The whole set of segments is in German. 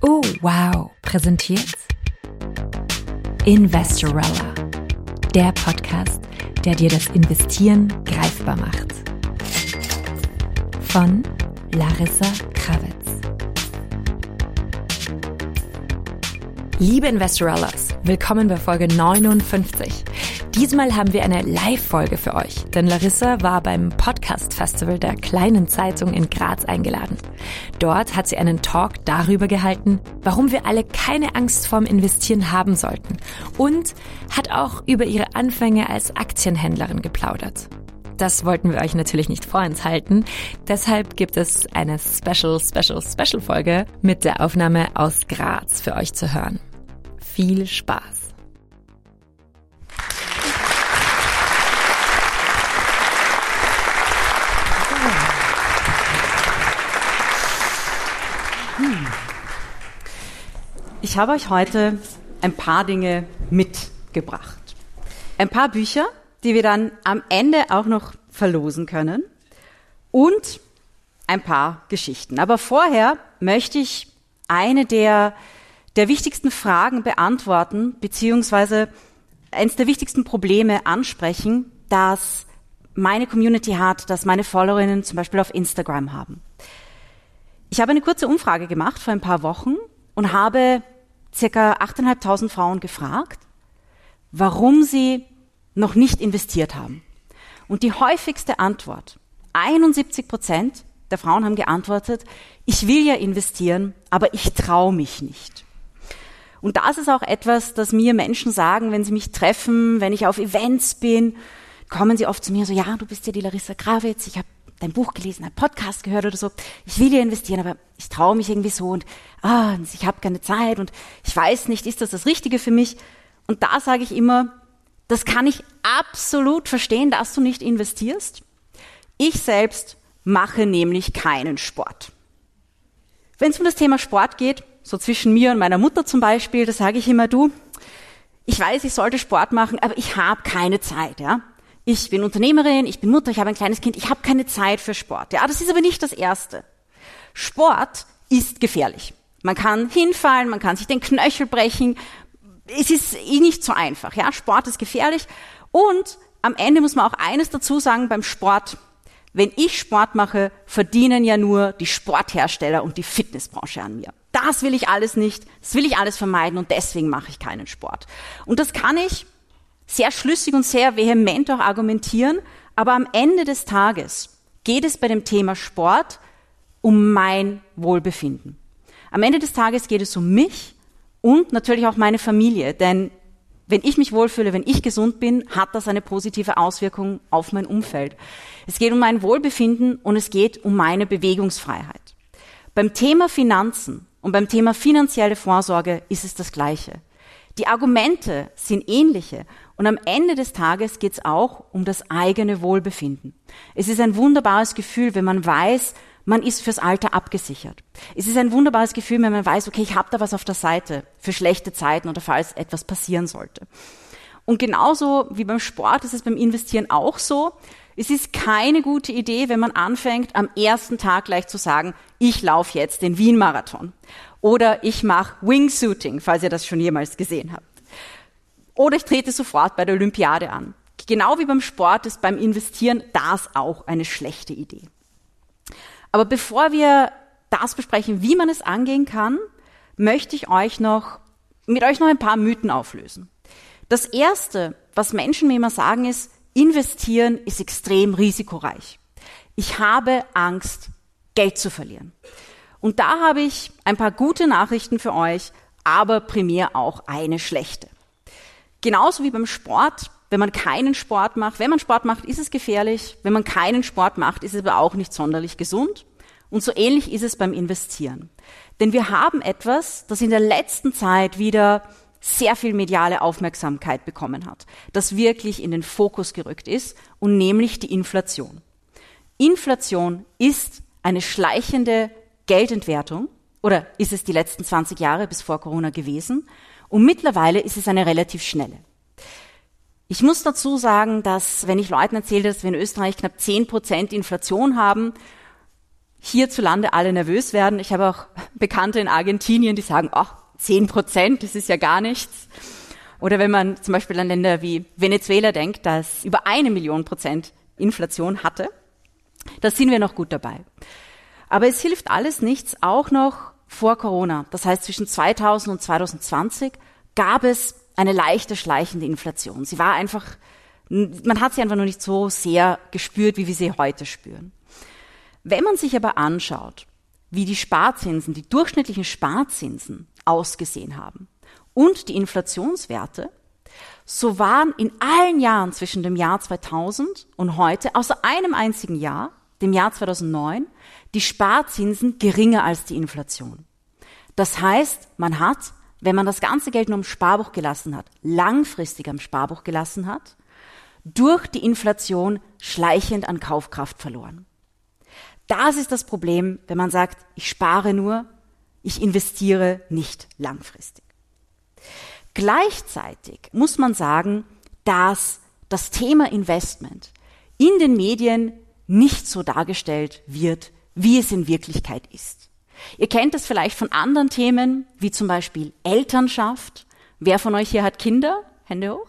Oh, wow, präsentiert Investorella, der Podcast, der dir das Investieren greifbar macht. Von Larissa Krawitz. Liebe Investorellas, willkommen bei Folge 59. Diesmal haben wir eine Live-Folge für euch, denn Larissa war beim Podcast-Festival der Kleinen Zeitung in Graz eingeladen. Dort hat sie einen Talk darüber gehalten, warum wir alle keine Angst vorm Investieren haben sollten und hat auch über ihre Anfänge als Aktienhändlerin geplaudert. Das wollten wir euch natürlich nicht vorenthalten. Deshalb gibt es eine Special, Special, Special Folge mit der Aufnahme aus Graz für euch zu hören. Viel Spaß! Ich habe euch heute ein paar Dinge mitgebracht. Ein paar Bücher, die wir dann am Ende auch noch verlosen können und ein paar Geschichten. Aber vorher möchte ich eine der, der wichtigsten Fragen beantworten, beziehungsweise eines der wichtigsten Probleme ansprechen, das meine Community hat, das meine Followerinnen zum Beispiel auf Instagram haben. Ich habe eine kurze Umfrage gemacht vor ein paar Wochen und habe circa 8.500 Frauen gefragt, warum sie noch nicht investiert haben. Und die häufigste Antwort, 71 Prozent der Frauen haben geantwortet, ich will ja investieren, aber ich traue mich nicht. Und das ist auch etwas, das mir Menschen sagen, wenn sie mich treffen, wenn ich auf Events bin, kommen sie oft zu mir so, ja, du bist ja die Larissa Gravitz, ich habe dein Buch gelesen, einen Podcast gehört oder so. Ich will ja investieren, aber ich traue mich irgendwie so und ah, ich habe keine Zeit und ich weiß nicht, ist das das Richtige für mich? Und da sage ich immer, das kann ich absolut verstehen, dass du nicht investierst. Ich selbst mache nämlich keinen Sport. Wenn es um das Thema Sport geht, so zwischen mir und meiner Mutter zum Beispiel, da sage ich immer, du, ich weiß, ich sollte Sport machen, aber ich habe keine Zeit, ja ich bin Unternehmerin, ich bin Mutter, ich habe ein kleines Kind, ich habe keine Zeit für Sport. Ja, das ist aber nicht das Erste. Sport ist gefährlich. Man kann hinfallen, man kann sich den Knöchel brechen. Es ist eh nicht so einfach. Ja, Sport ist gefährlich. Und am Ende muss man auch eines dazu sagen beim Sport. Wenn ich Sport mache, verdienen ja nur die Sporthersteller und die Fitnessbranche an mir. Das will ich alles nicht. Das will ich alles vermeiden und deswegen mache ich keinen Sport. Und das kann ich sehr schlüssig und sehr vehement auch argumentieren, aber am Ende des Tages geht es bei dem Thema Sport um mein Wohlbefinden. Am Ende des Tages geht es um mich und natürlich auch meine Familie, denn wenn ich mich wohlfühle, wenn ich gesund bin, hat das eine positive Auswirkung auf mein Umfeld. Es geht um mein Wohlbefinden und es geht um meine Bewegungsfreiheit. Beim Thema Finanzen und beim Thema finanzielle Vorsorge ist es das Gleiche. Die Argumente sind ähnliche und am Ende des Tages geht es auch um das eigene Wohlbefinden. Es ist ein wunderbares Gefühl, wenn man weiß, man ist fürs Alter abgesichert. Es ist ein wunderbares Gefühl, wenn man weiß, okay, ich habe da was auf der Seite für schlechte Zeiten oder falls etwas passieren sollte. Und genauso wie beim Sport ist es beim Investieren auch so. Es ist keine gute Idee, wenn man anfängt, am ersten Tag gleich zu sagen, ich laufe jetzt den Wien-Marathon oder ich mache Wingsuiting, falls ihr das schon jemals gesehen habt. Oder ich trete sofort bei der Olympiade an. Genau wie beim Sport ist beim Investieren das auch eine schlechte Idee. Aber bevor wir das besprechen, wie man es angehen kann, möchte ich euch noch, mit euch noch ein paar Mythen auflösen. Das erste, was Menschen mir immer sagen, ist, investieren ist extrem risikoreich. Ich habe Angst, Geld zu verlieren. Und da habe ich ein paar gute Nachrichten für euch, aber primär auch eine schlechte. Genauso wie beim Sport, wenn man keinen Sport macht, wenn man Sport macht, ist es gefährlich. Wenn man keinen Sport macht, ist es aber auch nicht sonderlich gesund. Und so ähnlich ist es beim Investieren. Denn wir haben etwas, das in der letzten Zeit wieder sehr viel mediale Aufmerksamkeit bekommen hat, das wirklich in den Fokus gerückt ist, und nämlich die Inflation. Inflation ist eine schleichende Geldentwertung, oder ist es die letzten 20 Jahre bis vor Corona gewesen, und mittlerweile ist es eine relativ schnelle. Ich muss dazu sagen, dass wenn ich Leuten erzähle, dass wir in Österreich knapp 10 Prozent Inflation haben, hierzulande alle nervös werden. Ich habe auch Bekannte in Argentinien, die sagen, ach, 10 Prozent, das ist ja gar nichts. Oder wenn man zum Beispiel an Länder wie Venezuela denkt, das über eine Million Prozent Inflation hatte, da sind wir noch gut dabei. Aber es hilft alles nichts, auch noch vor Corona, das heißt zwischen 2000 und 2020, gab es eine leichte schleichende Inflation. Sie war einfach, man hat sie einfach noch nicht so sehr gespürt, wie wir sie heute spüren. Wenn man sich aber anschaut, wie die Sparzinsen, die durchschnittlichen Sparzinsen ausgesehen haben und die Inflationswerte, so waren in allen Jahren zwischen dem Jahr 2000 und heute, außer einem einzigen Jahr, dem Jahr 2009, die Sparzinsen geringer als die Inflation. Das heißt, man hat, wenn man das ganze Geld nur im Sparbuch gelassen hat, langfristig am Sparbuch gelassen hat, durch die Inflation schleichend an Kaufkraft verloren. Das ist das Problem, wenn man sagt, ich spare nur, ich investiere nicht langfristig. Gleichzeitig muss man sagen, dass das Thema Investment in den Medien nicht so dargestellt wird, wie es in Wirklichkeit ist. Ihr kennt es vielleicht von anderen Themen, wie zum Beispiel Elternschaft. Wer von euch hier hat Kinder? Hände hoch.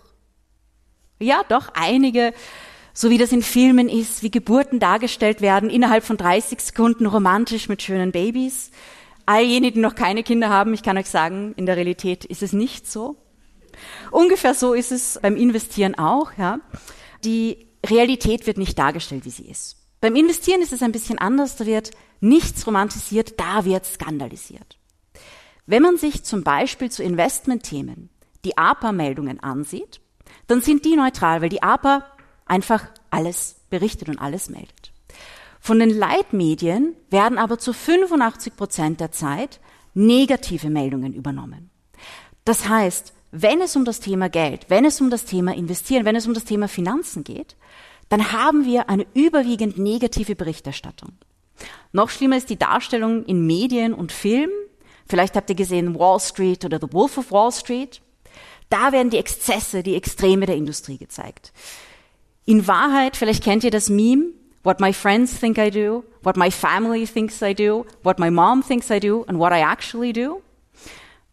Ja, doch, einige so wie das in Filmen ist, wie Geburten dargestellt werden, innerhalb von 30 Sekunden romantisch mit schönen Babys. All jene, die noch keine Kinder haben, ich kann euch sagen, in der Realität ist es nicht so. Ungefähr so ist es beim Investieren auch, ja. Die Realität wird nicht dargestellt, wie sie ist. Beim Investieren ist es ein bisschen anders, da wird nichts romantisiert, da wird skandalisiert. Wenn man sich zum Beispiel zu Investmentthemen die APA-Meldungen ansieht, dann sind die neutral, weil die APA einfach alles berichtet und alles meldet. Von den Leitmedien werden aber zu 85 Prozent der Zeit negative Meldungen übernommen. Das heißt, wenn es um das Thema Geld, wenn es um das Thema Investieren, wenn es um das Thema Finanzen geht, dann haben wir eine überwiegend negative Berichterstattung. Noch schlimmer ist die Darstellung in Medien und Filmen. Vielleicht habt ihr gesehen Wall Street oder The Wolf of Wall Street. Da werden die Exzesse, die Extreme der Industrie gezeigt. In Wahrheit, vielleicht kennt ihr das Meme, what my friends think I do, what my family thinks I do, what my mom thinks I do and what I actually do.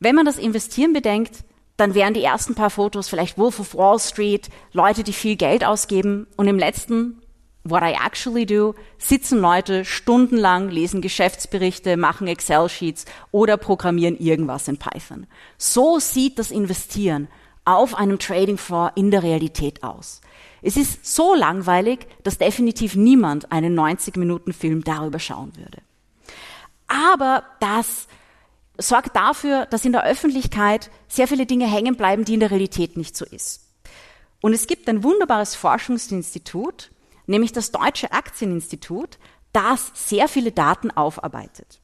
Wenn man das Investieren bedenkt, dann wären die ersten paar Fotos vielleicht Wolf of Wall Street, Leute, die viel Geld ausgeben und im letzten What I actually do, sitzen Leute stundenlang, lesen Geschäftsberichte, machen Excel-Sheets oder programmieren irgendwas in Python. So sieht das Investieren auf einem Trading Floor in der Realität aus. Es ist so langweilig, dass definitiv niemand einen 90-Minuten-Film darüber schauen würde. Aber das sorgt dafür, dass in der Öffentlichkeit sehr viele Dinge hängen bleiben, die in der Realität nicht so ist. Und es gibt ein wunderbares Forschungsinstitut, nämlich das Deutsche Aktieninstitut, das sehr viele Daten aufarbeitet.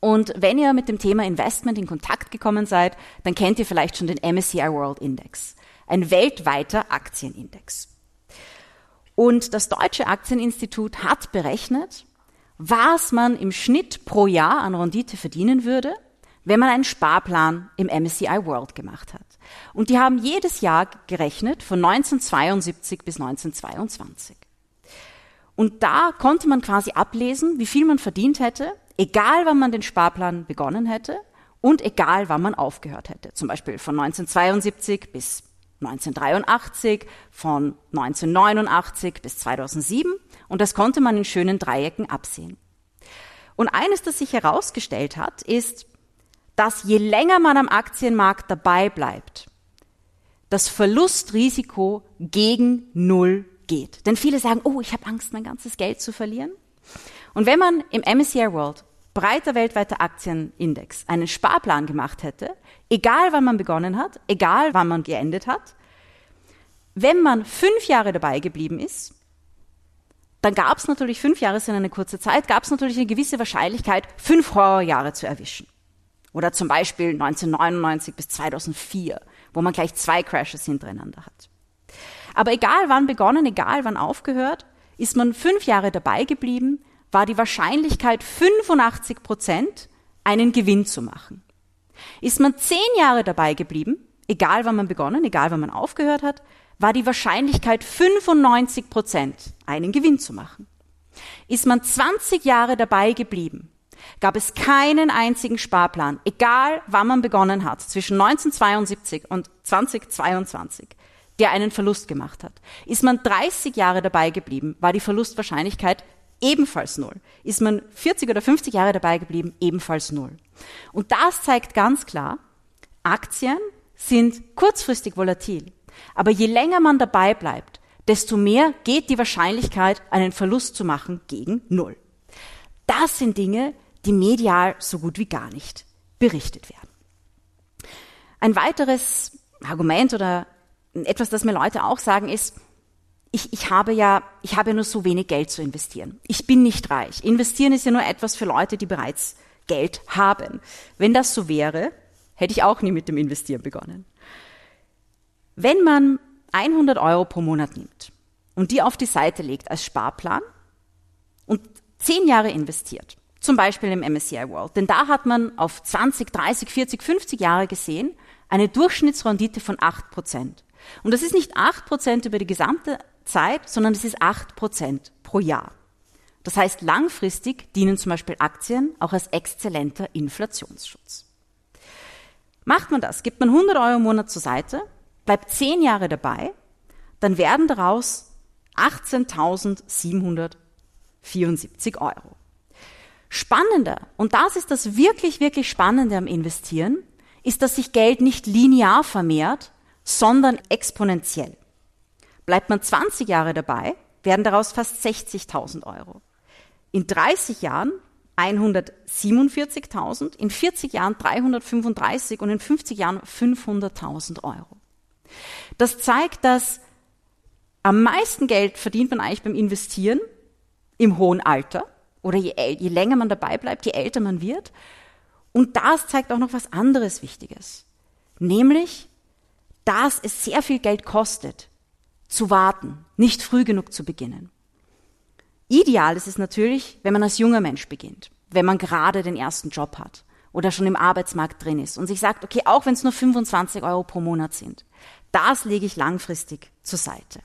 Und wenn ihr mit dem Thema Investment in Kontakt gekommen seid, dann kennt ihr vielleicht schon den MSCI World Index ein weltweiter Aktienindex. Und das Deutsche Aktieninstitut hat berechnet, was man im Schnitt pro Jahr an Rendite verdienen würde, wenn man einen Sparplan im MSCI World gemacht hat. Und die haben jedes Jahr gerechnet von 1972 bis 1922. Und da konnte man quasi ablesen, wie viel man verdient hätte, egal wann man den Sparplan begonnen hätte und egal wann man aufgehört hätte. Zum Beispiel von 1972 bis 1983, von 1989 bis 2007 und das konnte man in schönen Dreiecken absehen. Und eines, das sich herausgestellt hat, ist, dass je länger man am Aktienmarkt dabei bleibt, das Verlustrisiko gegen Null geht. Denn viele sagen, oh, ich habe Angst, mein ganzes Geld zu verlieren. Und wenn man im MSCI World breiter weltweiter Aktienindex einen Sparplan gemacht hätte, egal wann man begonnen hat, egal wann man geendet hat, wenn man fünf Jahre dabei geblieben ist, dann gab es natürlich, fünf Jahre sind eine kurze Zeit, gab es natürlich eine gewisse Wahrscheinlichkeit, fünf Horrorjahre zu erwischen. Oder zum Beispiel 1999 bis 2004, wo man gleich zwei Crashes hintereinander hat. Aber egal wann begonnen, egal wann aufgehört, ist man fünf Jahre dabei geblieben, war die Wahrscheinlichkeit 85 Prozent, einen Gewinn zu machen. Ist man zehn Jahre dabei geblieben, egal wann man begonnen, egal wann man aufgehört hat, war die Wahrscheinlichkeit 95 Prozent, einen Gewinn zu machen. Ist man 20 Jahre dabei geblieben, gab es keinen einzigen Sparplan, egal wann man begonnen hat, zwischen 1972 und 2022, der einen Verlust gemacht hat. Ist man 30 Jahre dabei geblieben, war die Verlustwahrscheinlichkeit ebenfalls null. Ist man 40 oder 50 Jahre dabei geblieben, ebenfalls null. Und das zeigt ganz klar, Aktien sind kurzfristig volatil. Aber je länger man dabei bleibt, desto mehr geht die Wahrscheinlichkeit, einen Verlust zu machen, gegen Null. Das sind Dinge, die medial so gut wie gar nicht berichtet werden. Ein weiteres Argument oder etwas, das mir Leute auch sagen, ist, ich, ich habe ja, ich habe nur so wenig Geld zu investieren. Ich bin nicht reich. Investieren ist ja nur etwas für Leute, die bereits Geld haben. Wenn das so wäre, hätte ich auch nie mit dem Investieren begonnen. Wenn man 100 Euro pro Monat nimmt und die auf die Seite legt als Sparplan und zehn Jahre investiert, zum Beispiel im MSCI World, denn da hat man auf 20, 30, 40, 50 Jahre gesehen eine Durchschnittsrendite von 8 Prozent. Und das ist nicht 8 Prozent über die gesamte Zeit, sondern es ist 8 Prozent pro Jahr. Das heißt, langfristig dienen zum Beispiel Aktien auch als exzellenter Inflationsschutz. Macht man das, gibt man 100 Euro im Monat zur Seite, bleibt 10 Jahre dabei, dann werden daraus 18.774 Euro. Spannender, und das ist das wirklich, wirklich Spannende am Investieren, ist, dass sich Geld nicht linear vermehrt, sondern exponentiell. Bleibt man 20 Jahre dabei, werden daraus fast 60.000 Euro. In 30 Jahren 147.000, in 40 Jahren 335 und in 50 Jahren 500.000 Euro. Das zeigt, dass am meisten Geld verdient man eigentlich beim Investieren im hohen Alter oder je, je länger man dabei bleibt, je älter man wird. Und das zeigt auch noch was anderes Wichtiges, nämlich, dass es sehr viel Geld kostet, zu warten, nicht früh genug zu beginnen. Ideal ist es natürlich, wenn man als junger Mensch beginnt, wenn man gerade den ersten Job hat oder schon im Arbeitsmarkt drin ist und sich sagt, okay, auch wenn es nur 25 Euro pro Monat sind, das lege ich langfristig zur Seite.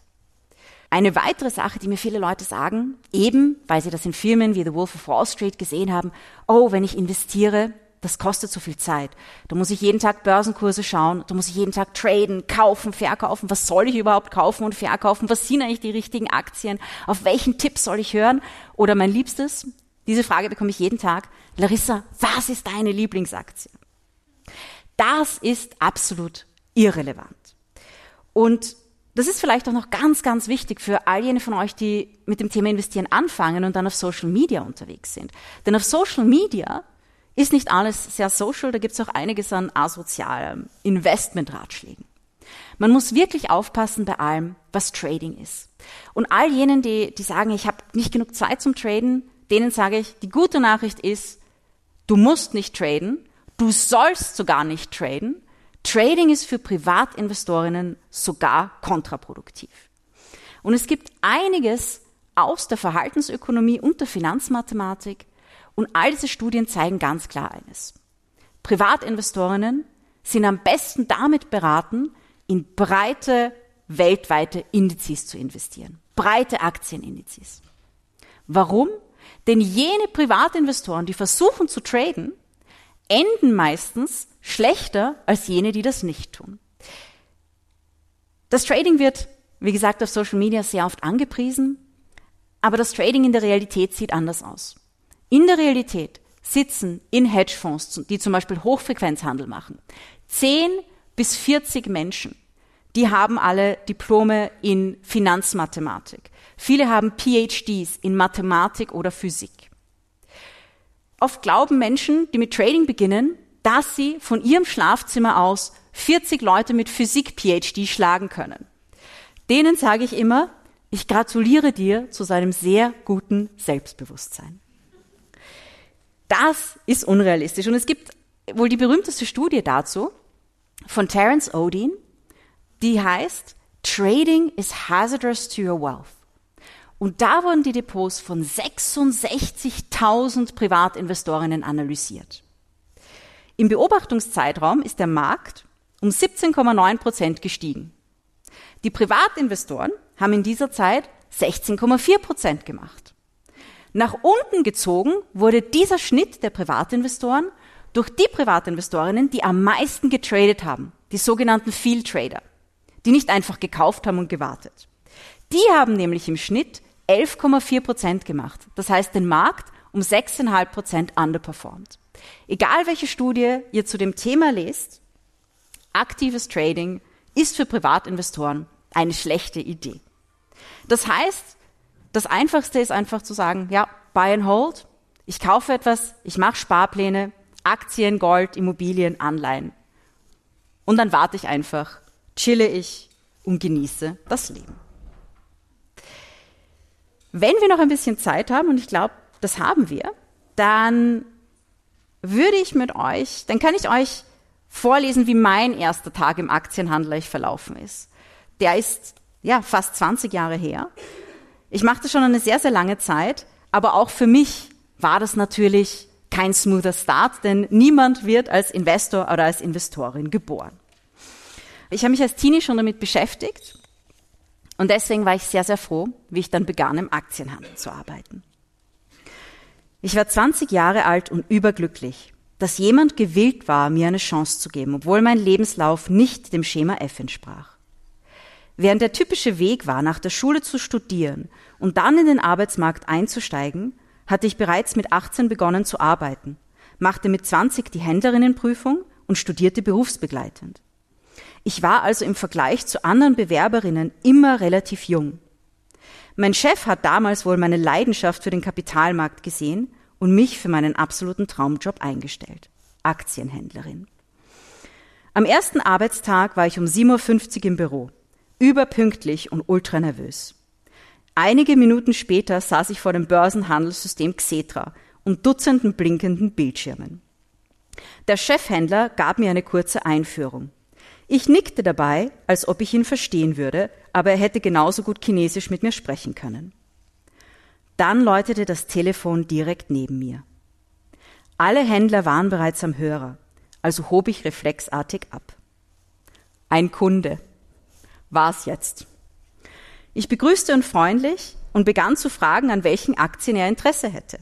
Eine weitere Sache, die mir viele Leute sagen, eben weil sie das in Firmen wie The Wolf of Wall Street gesehen haben, oh, wenn ich investiere, das kostet so viel Zeit. Da muss ich jeden Tag Börsenkurse schauen, da muss ich jeden Tag traden, kaufen, verkaufen. Was soll ich überhaupt kaufen und verkaufen? Was sind eigentlich die richtigen Aktien? Auf welchen Tipp soll ich hören? Oder mein Liebstes, diese Frage bekomme ich jeden Tag. Larissa, was ist deine Lieblingsaktie? Das ist absolut irrelevant. Und das ist vielleicht auch noch ganz, ganz wichtig für all jene von euch, die mit dem Thema Investieren anfangen und dann auf Social Media unterwegs sind. Denn auf Social Media ist nicht alles sehr social, da gibt es auch einiges an asozialem Investmentratschlägen. Man muss wirklich aufpassen bei allem, was Trading ist. Und all jenen, die, die sagen, ich habe nicht genug Zeit zum Traden, denen sage ich, die gute Nachricht ist, du musst nicht traden, du sollst sogar nicht traden, Trading ist für Privatinvestorinnen sogar kontraproduktiv. Und es gibt einiges aus der Verhaltensökonomie und der Finanzmathematik und all diese Studien zeigen ganz klar eines. Privatinvestorinnen sind am besten damit beraten, in breite weltweite Indizes zu investieren. Breite Aktienindizes. Warum? Denn jene Privatinvestoren, die versuchen zu traden, enden meistens schlechter als jene, die das nicht tun. Das Trading wird, wie gesagt, auf Social Media sehr oft angepriesen, aber das Trading in der Realität sieht anders aus. In der Realität sitzen in Hedgefonds, die zum Beispiel Hochfrequenzhandel machen, 10 bis 40 Menschen. Die haben alle Diplome in Finanzmathematik. Viele haben PhDs in Mathematik oder Physik. Oft glauben Menschen, die mit Trading beginnen, dass sie von ihrem Schlafzimmer aus 40 Leute mit Physik-PhD schlagen können. Denen sage ich immer, ich gratuliere dir zu seinem sehr guten Selbstbewusstsein. Das ist unrealistisch. Und es gibt wohl die berühmteste Studie dazu von Terence Odin, die heißt Trading is hazardous to your wealth. Und da wurden die Depots von 66.000 Privatinvestorinnen analysiert. Im Beobachtungszeitraum ist der Markt um 17,9 Prozent gestiegen. Die Privatinvestoren haben in dieser Zeit 16,4 Prozent gemacht. Nach unten gezogen wurde dieser Schnitt der Privatinvestoren durch die Privatinvestorinnen, die am meisten getradet haben, die sogenannten Field Trader, die nicht einfach gekauft haben und gewartet. Die haben nämlich im Schnitt 11,4 Prozent gemacht. Das heißt, den Markt um 6,5 Prozent underperformed. Egal welche Studie ihr zu dem Thema lest, aktives Trading ist für Privatinvestoren eine schlechte Idee. Das heißt, das Einfachste ist einfach zu sagen, ja, buy and hold. Ich kaufe etwas, ich mache Sparpläne, Aktien, Gold, Immobilien, Anleihen. Und dann warte ich einfach, chille ich und genieße das Leben. Wenn wir noch ein bisschen Zeit haben, und ich glaube, das haben wir, dann würde ich mit euch, dann kann ich euch vorlesen, wie mein erster Tag im Aktienhandel verlaufen ist. Der ist ja fast 20 Jahre her. Ich machte schon eine sehr, sehr lange Zeit, aber auch für mich war das natürlich kein smoother Start, denn niemand wird als Investor oder als Investorin geboren. Ich habe mich als Teenie schon damit beschäftigt und deswegen war ich sehr, sehr froh, wie ich dann begann, im Aktienhandel zu arbeiten. Ich war 20 Jahre alt und überglücklich, dass jemand gewillt war, mir eine Chance zu geben, obwohl mein Lebenslauf nicht dem Schema F entsprach. Während der typische Weg war, nach der Schule zu studieren und dann in den Arbeitsmarkt einzusteigen, hatte ich bereits mit 18 begonnen zu arbeiten, machte mit 20 die Händlerinnenprüfung und studierte berufsbegleitend. Ich war also im Vergleich zu anderen Bewerberinnen immer relativ jung. Mein Chef hat damals wohl meine Leidenschaft für den Kapitalmarkt gesehen und mich für meinen absoluten Traumjob eingestellt. Aktienhändlerin. Am ersten Arbeitstag war ich um 7.50 Uhr im Büro, überpünktlich und ultra nervös. Einige Minuten später saß ich vor dem Börsenhandelssystem Xetra und Dutzenden blinkenden Bildschirmen. Der Chefhändler gab mir eine kurze Einführung. Ich nickte dabei, als ob ich ihn verstehen würde, aber er hätte genauso gut Chinesisch mit mir sprechen können. Dann läutete das Telefon direkt neben mir. Alle Händler waren bereits am Hörer, also hob ich reflexartig ab. Ein Kunde. War's jetzt. Ich begrüßte ihn freundlich und begann zu fragen, an welchen Aktien er Interesse hätte.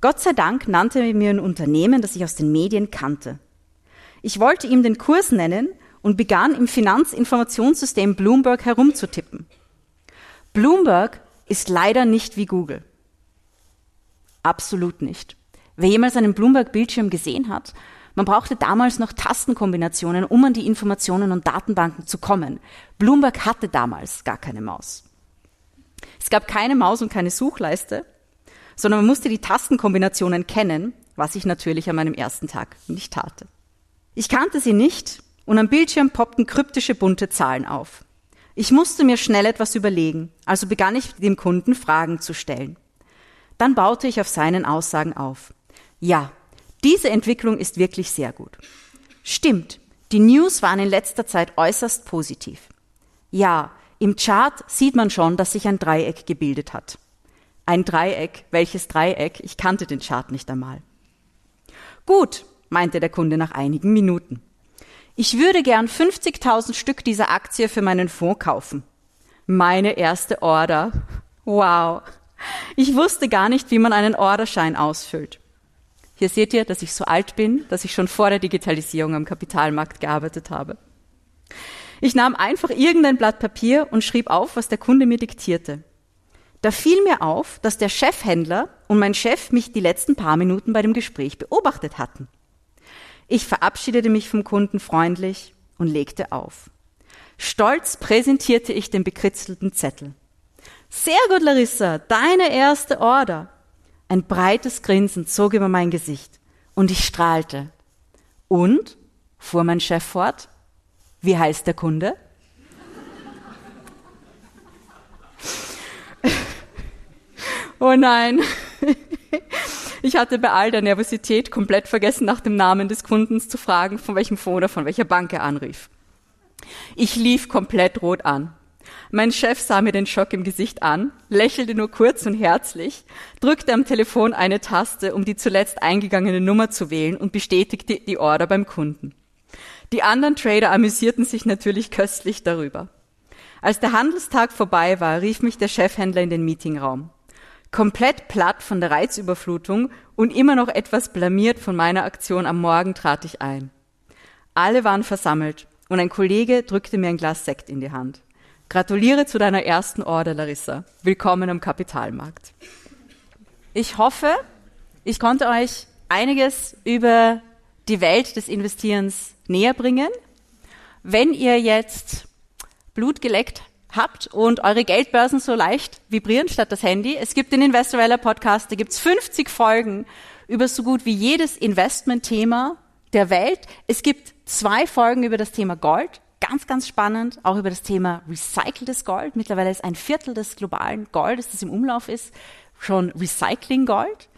Gott sei Dank nannte er mir ein Unternehmen, das ich aus den Medien kannte. Ich wollte ihm den Kurs nennen und begann im Finanzinformationssystem Bloomberg herumzutippen. Bloomberg ist leider nicht wie Google. Absolut nicht. Wer jemals einen Bloomberg-Bildschirm gesehen hat, man brauchte damals noch Tastenkombinationen, um an die Informationen und Datenbanken zu kommen. Bloomberg hatte damals gar keine Maus. Es gab keine Maus und keine Suchleiste, sondern man musste die Tastenkombinationen kennen, was ich natürlich an meinem ersten Tag nicht tat. Ich kannte sie nicht und am Bildschirm poppten kryptische bunte Zahlen auf. Ich musste mir schnell etwas überlegen, also begann ich dem Kunden Fragen zu stellen. Dann baute ich auf seinen Aussagen auf. Ja, diese Entwicklung ist wirklich sehr gut. Stimmt, die News waren in letzter Zeit äußerst positiv. Ja, im Chart sieht man schon, dass sich ein Dreieck gebildet hat. Ein Dreieck, welches Dreieck? Ich kannte den Chart nicht einmal. Gut, meinte der Kunde nach einigen Minuten. Ich würde gern 50.000 Stück dieser Aktie für meinen Fonds kaufen. Meine erste Order. Wow. Ich wusste gar nicht, wie man einen Orderschein ausfüllt. Hier seht ihr, dass ich so alt bin, dass ich schon vor der Digitalisierung am Kapitalmarkt gearbeitet habe. Ich nahm einfach irgendein Blatt Papier und schrieb auf, was der Kunde mir diktierte. Da fiel mir auf, dass der Chefhändler und mein Chef mich die letzten paar Minuten bei dem Gespräch beobachtet hatten. Ich verabschiedete mich vom Kunden freundlich und legte auf. Stolz präsentierte ich den bekritzelten Zettel. Sehr gut, Larissa, deine erste Order. Ein breites Grinsen zog über mein Gesicht und ich strahlte. Und? fuhr mein Chef fort. Wie heißt der Kunde? oh nein. Ich hatte bei all der Nervosität komplett vergessen, nach dem Namen des Kundens zu fragen, von welchem Fonds oder von welcher Bank er anrief. Ich lief komplett rot an. Mein Chef sah mir den Schock im Gesicht an, lächelte nur kurz und herzlich, drückte am Telefon eine Taste, um die zuletzt eingegangene Nummer zu wählen und bestätigte die Order beim Kunden. Die anderen Trader amüsierten sich natürlich köstlich darüber. Als der Handelstag vorbei war, rief mich der Chefhändler in den Meetingraum. komplett platt von der Reizüberflutung und immer noch etwas blamiert von meiner Aktion am Morgen trat ich ein. Alle waren versammelt und ein Kollege drückte mir ein Glas Sekt in die Hand. Gratuliere zu deiner ersten Order, Larissa. Willkommen am Kapitalmarkt. Ich hoffe, ich konnte euch einiges über die Welt des Investierens näher bringen. Wenn ihr jetzt Blut geleckt habt und eure Geldbörsen so leicht vibrieren statt das Handy. Es gibt den Investorella Podcast, da gibt's 50 Folgen über so gut wie jedes Investmentthema der Welt. Es gibt zwei Folgen über das Thema Gold, ganz, ganz spannend, auch über das Thema recyceltes Gold. Mittlerweile ist ein Viertel des globalen Goldes, das im Umlauf ist, schon Recycling Gold.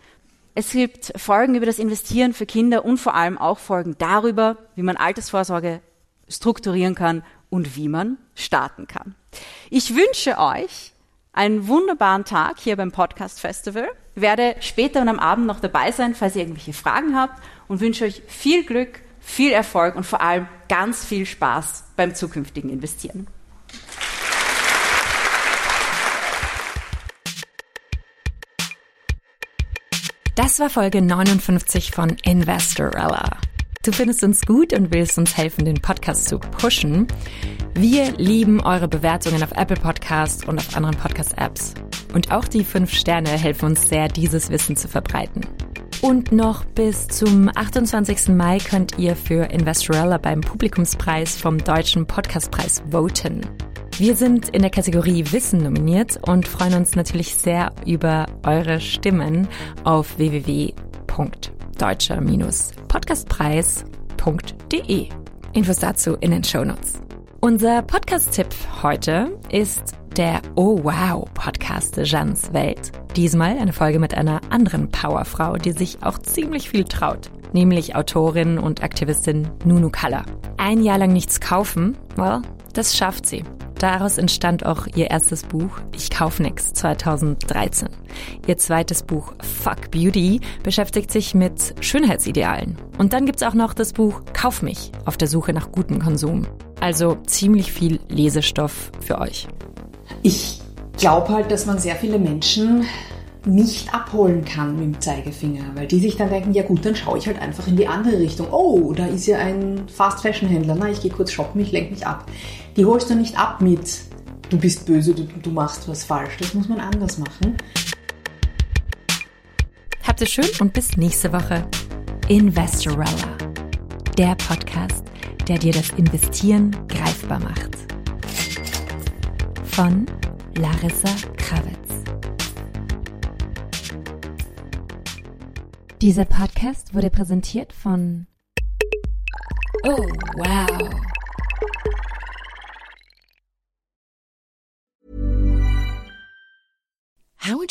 Es gibt Folgen über das Investieren für Kinder und vor allem auch Folgen darüber, wie man Altersvorsorge strukturieren kann und wie man starten kann. Ich wünsche euch einen wunderbaren Tag hier beim Podcast Festival. Werde später und am Abend noch dabei sein, falls ihr irgendwelche Fragen habt und wünsche euch viel Glück, viel Erfolg und vor allem ganz viel Spaß beim zukünftigen Investieren. Das war Folge 59 von Investorella. Du findest uns gut und willst uns helfen, den Podcast zu pushen. Wir lieben eure Bewertungen auf Apple Podcast und auf anderen Podcast-Apps. Und auch die fünf Sterne helfen uns sehr, dieses Wissen zu verbreiten. Und noch bis zum 28. Mai könnt ihr für Investorella beim Publikumspreis vom Deutschen Podcastpreis voten. Wir sind in der Kategorie Wissen nominiert und freuen uns natürlich sehr über eure Stimmen auf www.deutscher-podcastpreis.de. Infos dazu in den Shownotes. Unser Podcast-Tipp heute ist der Oh Wow Podcast Jeans Welt. Diesmal eine Folge mit einer anderen Powerfrau, die sich auch ziemlich viel traut, nämlich Autorin und Aktivistin Nunu Kalla. Ein Jahr lang nichts kaufen, well, das schafft sie. Daraus entstand auch ihr erstes Buch Ich kauf nix 2013. Ihr zweites Buch Fuck Beauty beschäftigt sich mit Schönheitsidealen. Und dann gibt's auch noch das Buch Kauf mich auf der Suche nach gutem Konsum. Also ziemlich viel Lesestoff für euch. Ich glaube halt, dass man sehr viele Menschen nicht abholen kann mit dem Zeigefinger, weil die sich dann denken, ja gut, dann schaue ich halt einfach in die andere Richtung. Oh, da ist ja ein Fast Fashion Händler, na, ich gehe kurz shoppen, ich lenke mich ab. Die holst du nicht ab mit, du bist böse, du, du machst was falsch. Das muss man anders machen. Habt es schön und bis nächste Woche. Investorella, der Podcast, der dir das Investieren greifbar macht. Von Larissa Kravitz. Dieser Podcast wurde präsentiert von Oh, wow.